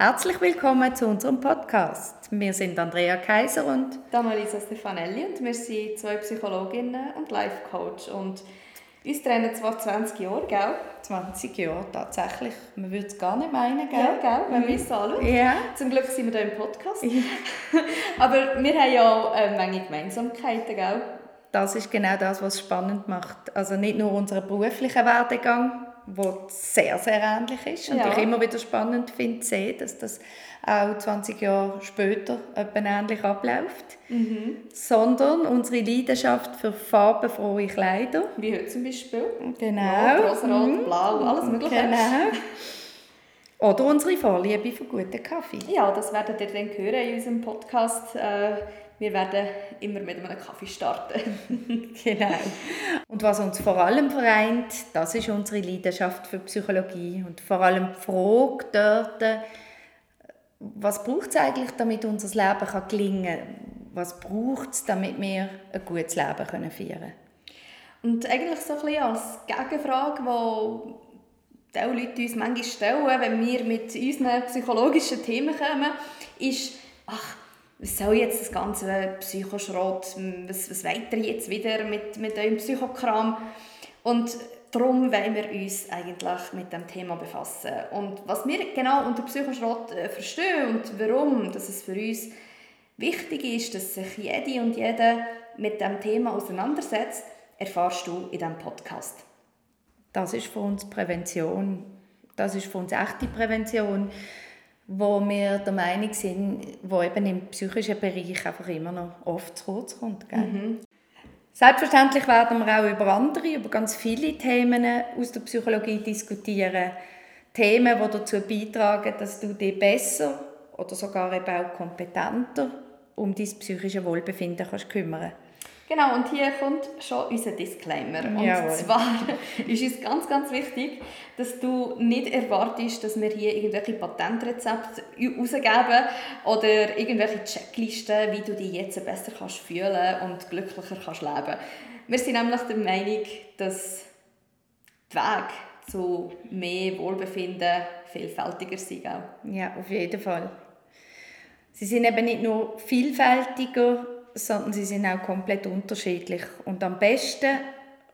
Herzlich willkommen zu unserem Podcast. Wir sind Andrea Kaiser und Damalisa Stefanelli und wir sind zwei Psychologinnen und Life Coach und uns trennen zwar 20 Jahre, gell? 20 Jahre, tatsächlich. Man würde es gar nicht meinen, gell? Ja, gell? Wenn man es anschaut. Ja. Zum Glück sind wir hier im Podcast. Aber wir haben ja auch eine Menge Gemeinsamkeiten, gell? Das ist genau das, was es spannend macht. Also nicht nur unseren beruflichen Werdegang, der sehr, sehr ähnlich ist und Ja. ich immer wieder spannend finde, zu sehen, dass das auch 20 Jahre später ähnlich abläuft, sondern unsere Leidenschaft für farbenfrohe Kleider. Wie heute zum Beispiel. Genau. Rosa, rot, Mhm. blau, alles mögliche. Genau. Oder unsere Vorliebe für guten Kaffee. Ja, das werdet ihr dann hören in unserem Podcast. Äh, Wir werden immer mit einem Kaffee starten. Genau. Und was uns vor allem vereint, das ist unsere Leidenschaft für Psychologie und vor allem die Frage dort, äh, was braucht es eigentlich, damit unser Leben kann gelingen kann? Was braucht es, damit wir ein gutes Leben können führen können? Und eigentlich so ein bisschen als Gegenfrage, die die Leute uns manchmal stellen, wenn wir mit unseren psychologischen Themen kommen, ist, ach, was soll jetzt das ganze Psychoschrott, was, was weiter jetzt wieder mit, mit eurem Psychokram? Und darum wollen wir uns eigentlich mit dem Thema befassen. Und was wir genau unter Psychoschrott äh, verstehen und warum dass es für uns wichtig ist, dass sich jede und jeder mit dem Thema auseinandersetzt, erfahrst du in diesem Podcast. Das ist für uns Prävention. Das ist für uns echte Prävention, wo wir der Meinung sind, wo eben im psychischen Bereich einfach immer noch oft zu kurz kommt. Gell? Selbstverständlich werden wir auch über andere, über ganz viele Themen aus der Psychologie diskutieren. Themen, die dazu beitragen, dass du dich besser oder sogar eben auch kompetenter um dein psychische Wohlbefinden kannst kümmern Genau, und hier kommt schon unser Disclaimer. Und Jawohl. zwar ist uns ganz, ganz wichtig, dass du nicht erwartest, dass wir hier irgendwelche Patentrezepte rausgeben oder irgendwelche Checklisten, wie du dich jetzt besser kannst fühlen und glücklicher kannst leben. Wir sind nämlich der Meinung, dass der Weg zu mehr Wohlbefinden vielfältiger sind. Auch. Ja, auf jeden Fall. Sie sind eben nicht nur vielfältiger, sondern sie sind auch komplett unterschiedlich. Und am besten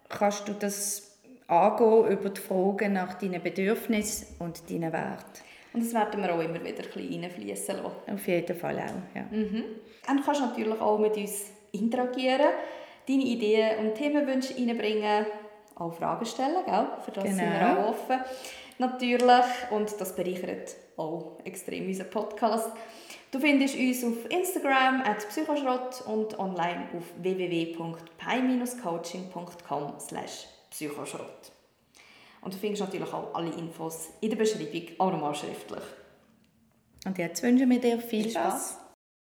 kannst du das angehen über die Fragen nach deinen Bedürfnissen und deinen Werten. Und das werden wir auch immer wieder ein bisschen reinfließen lassen. Auf jeden Fall auch. Ja. Dann kannst du natürlich auch mit uns interagieren, deine Ideen und Themenwünsche einbringen, auch Fragen stellen, gell? für das sind wir Genau. auch offen. Natürlich, und das bereichert auch extrem unseren Podcast. Du findest uns auf Instagram at psychoschrott und online auf www.pi-coaching.com psychoschrott. Und du findest natürlich auch alle Infos in der Beschreibung, auch nochmal schriftlich. Und jetzt wünschen wir dir viel. Spaß.